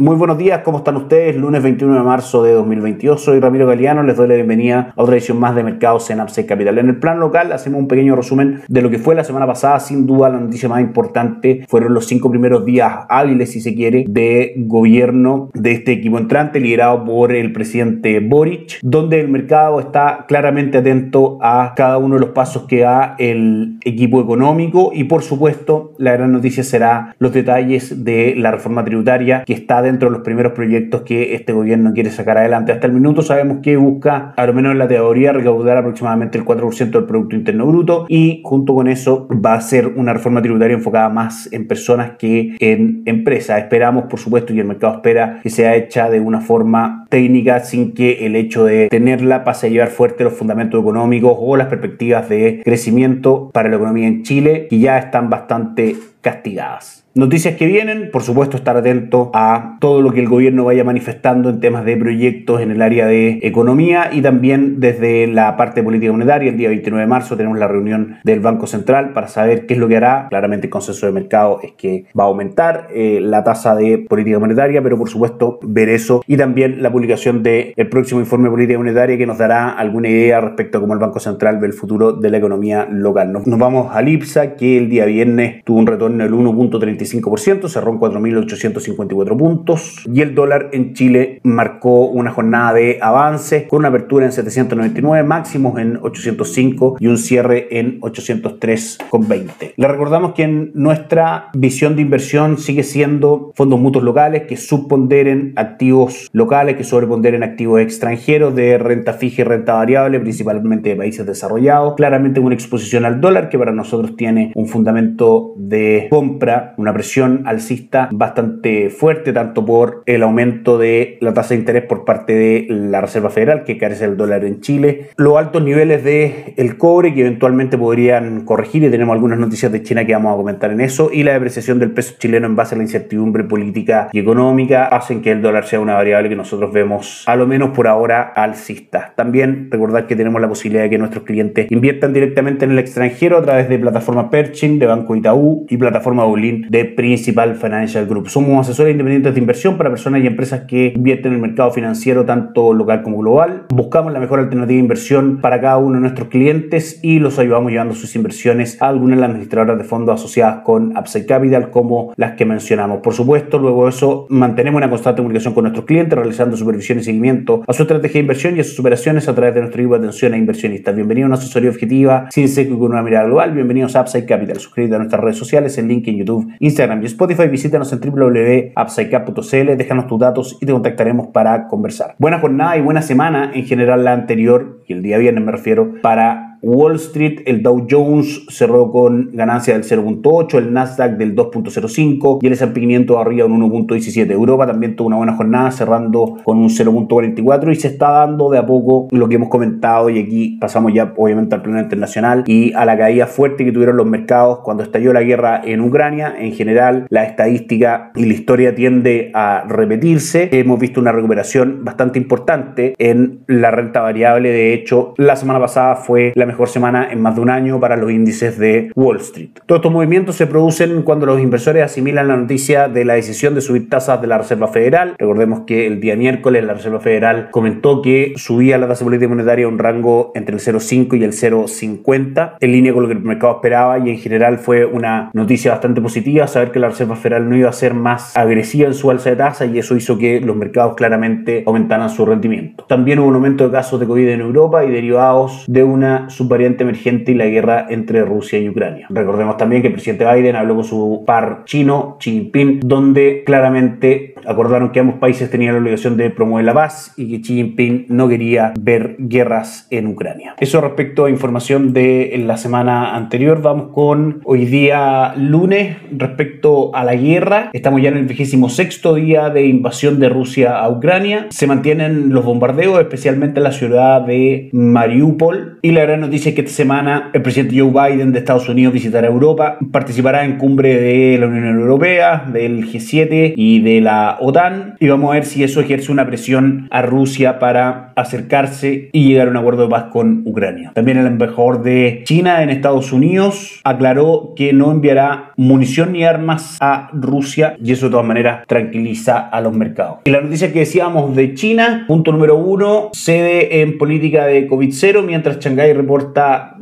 Muy buenos días, ¿cómo están ustedes? Lunes 21 de marzo de 2022, soy Ramiro Galeano, les doy la bienvenida a otra edición más de Mercados en Upside Capital. En el plan local hacemos un pequeño resumen de lo que fue la semana pasada, sin duda la noticia más importante fueron los cinco primeros días hábiles, si se quiere, de gobierno de este equipo entrante liderado por el presidente Boric, donde el mercado está claramente atento a cada uno de los pasos que da el equipo económico y por supuesto la gran noticia será los detalles de la reforma tributaria que está dentro de los primeros proyectos que este gobierno quiere sacar adelante. Hasta el minuto sabemos que busca, a lo menos en la teoría, recaudar aproximadamente el 4% del Producto Interno Bruto y junto con eso va a ser una reforma tributaria enfocada más en personas que en empresas. Esperamos, por supuesto, y el mercado espera que sea hecha de una forma técnica sin que el hecho de tenerla pase a llevar fuerte los fundamentos económicos o las perspectivas de crecimiento para la economía en Chile, que ya están bastante castigadas. Noticias que vienen, por supuesto estar atento a todo lo que el gobierno vaya manifestando en temas de proyectos en el área de economía y también desde la parte de política monetaria. El día 29 de marzo tenemos la reunión del Banco Central para saber qué es lo que hará. Claramente el consenso de mercado es que va a aumentar eh, la tasa de política monetaria, pero por supuesto ver eso y también la publicación del próximo informe de política monetaria que nos dará alguna idea respecto a cómo el Banco Central ve el futuro de la economía local. Nos, nos vamos al IPSA que el día viernes tuvo un retorno del 1.35 cerró en 4.854 puntos y el dólar en Chile marcó una jornada de avance con una apertura en 799, máximos en 805 y un cierre en 803,20. Le recordamos que en nuestra visión de inversión sigue siendo fondos mutuos locales que subponderen activos locales, que sobreponderen activos extranjeros de renta fija y renta variable, principalmente de países desarrollados. Claramente una exposición al dólar que para nosotros tiene un fundamento de compra, una presión alcista bastante fuerte, tanto por el aumento de la tasa de interés por parte de la Reserva Federal, que carece el dólar en Chile, los altos niveles de el cobre, que eventualmente podrían corregir, y tenemos algunas noticias de China que vamos a comentar en eso, y la depreciación del peso chileno en base a la incertidumbre política y económica, hacen que el dólar sea una variable que nosotros vemos, a lo menos por ahora, alcista. También recordar que tenemos la posibilidad de que nuestros clientes inviertan directamente en el extranjero a través de plataforma Pershing, de Banco Itaú y plataforma Bolin de Principal Financial Group. Somos asesores independientes de inversión para personas y empresas que invierten en el mercado financiero tanto local como global. Buscamos la mejor alternativa de inversión para cada uno de nuestros clientes y los ayudamos llevando sus inversiones a algunas de las administradoras de fondos asociadas con Upside Capital como las que mencionamos. Por supuesto, luego de eso mantenemos una constante comunicación con nuestros clientes realizando supervisión y seguimiento a su estrategia de inversión y a sus operaciones a través de nuestro equipo de atención a inversionistas. Bienvenido a una asesoría objetiva sin seco y con una mirada global. Bienvenidos a Upside Capital. Suscríbete a nuestras redes sociales, el link en YouTube, Instagram Instagram y Spotify, visítanos en www.upsidecap.cl, déjanos tus datos y te contactaremos para conversar. Buena jornada y buena semana en general la anterior, y el día viernes me refiero, para Wall Street, el Dow Jones cerró con ganancia del 0.8, el Nasdaq del 2.05 y el S&P 500 arriba un 1.17. Europa también tuvo una buena jornada cerrando con un 0.44 y se está dando de a poco lo que hemos comentado y aquí pasamos ya obviamente al plano internacional y a la caída fuerte que tuvieron los mercados cuando estalló la guerra en Ucrania. En general, la estadística y la historia tiende a repetirse. Hemos visto una recuperación bastante importante en la renta variable. De hecho, la semana pasada fue la mejor semana en más de un año para los índices de Wall Street. Todos estos movimientos se producen cuando los inversores asimilan la noticia de la decisión de subir tasas de la Reserva Federal. Recordemos que el día miércoles la Reserva Federal comentó que subía la tasa política monetaria a un rango entre el 0,5 y el 0,50, en línea con lo que el mercado esperaba y en general fue una noticia bastante positiva saber que la Reserva Federal no iba a ser más agresiva en su alza de tasa y eso hizo que los mercados claramente aumentaran su rendimiento. También hubo un aumento de casos de COVID en Europa y derivados de una subvariante emergente y la guerra entre Rusia y Ucrania. Recordemos también que el presidente Biden habló con su par chino, Xi Jinping, donde claramente acordaron que ambos países tenían la obligación de promover la paz y que Xi Jinping no quería ver guerras en Ucrania. Eso respecto a información de la semana anterior. Vamos con hoy día lunes respecto a la guerra. Estamos ya en el vigésimo sexto día de invasión de Rusia a Ucrania. Se mantienen los bombardeos, especialmente en la ciudad de Mariupol. Y la gran noticias que esta semana el presidente Joe Biden de Estados Unidos visitará Europa, participará en cumbre de la Unión Europea, del G7 y de la OTAN y vamos a ver si eso ejerce una presión a Rusia para acercarse y llegar a un acuerdo de paz con Ucrania. También el embajador de China en Estados Unidos aclaró que no enviará munición ni armas a Rusia y eso de todas maneras tranquiliza a los mercados. Y la noticia que decíamos de China, punto número uno, cede en política de COVID-0 mientras Shanghái reporta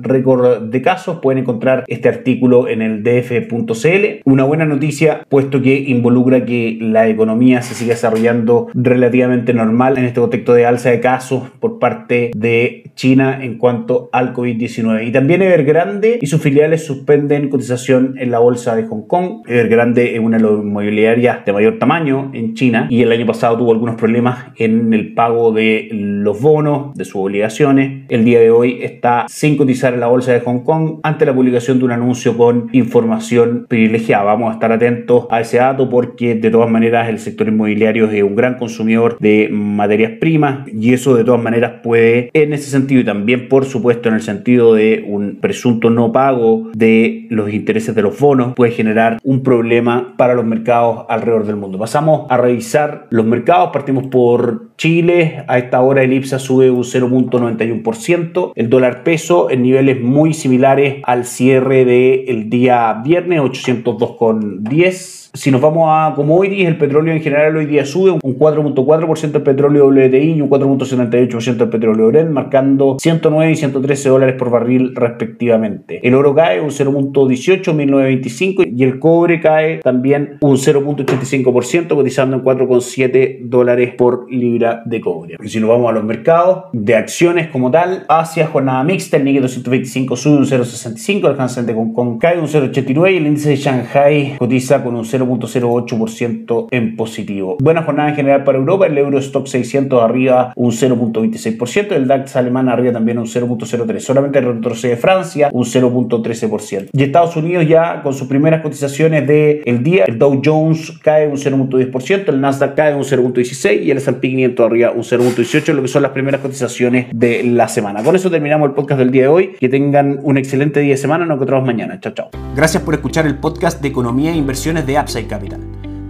récord de casos. Pueden encontrar este artículo en el df.cl. Una buena noticia puesto que involucra que la economía se siga desarrollando relativamente normal en este contexto de alza de casos por parte de China en cuanto al COVID-19. Y también Evergrande y sus filiales suspenden cotización en la bolsa de Hong Kong. Evergrande es una inmobiliarias de mayor tamaño en China y el año pasado tuvo algunos problemas en el pago de los bonos, de sus obligaciones. El día de hoy está sin cotizar en la bolsa de Hong Kong ante la publicación de un anuncio con información privilegiada. Vamos a estar atentos a ese dato porque de todas maneras el sector inmobiliario es un gran consumidor de materias primas y eso de todas maneras puede en ese sentido y también por supuesto en el sentido de un presunto no pago de los intereses de los bonos puede generar un problema para los mercados alrededor del mundo. Pasamos a revisar los mercados, partimos por Chile, a esta hora el IPSA sube un 0.91%, el dólar peso en niveles muy similares al cierre del día viernes, 802,10 si nos vamos a commodities, el petróleo en general hoy día sube un 4.4% el petróleo WTI y un 4.78% el petróleo Brent, marcando 109 y 113 dólares por barril respectivamente. El oro cae un 0.18, 1925 y el cobre cae también un 0.85%, cotizando en 4.7 dólares por libra de cobre. Y si nos vamos a los mercados de acciones como tal, Asia, jornada mixta, el Nikkei 225 sube un 0.65, el Hansen de Hong Kong cae un 0.89 y el índice de Shanghai cotiza con un 0 0.08% en positivo. Buena jornada en general para Europa, el Eurostock 600 arriba un 0.26%, el DAX alemán arriba también un 0.03%, solamente retrocede Francia un 0.13%. Y Estados Unidos ya con sus primeras cotizaciones del día, el Dow Jones cae un 0.10%, el Nasdaq cae un 0.16% y el S&P 500 arriba un 0.18%, lo que son las primeras cotizaciones de la semana. Con eso terminamos el podcast del día de hoy. Que tengan un excelente día de semana. Nos encontramos mañana. Chao, chao. Gracias por escuchar el podcast de Economía e Inversiones de Upside Capital.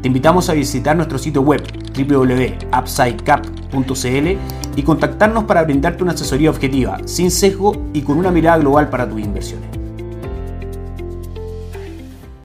Te invitamos a visitar nuestro sitio web www.upsidecap.cl y contactarnos para brindarte una asesoría objetiva, sin sesgo y con una mirada global para tus inversiones.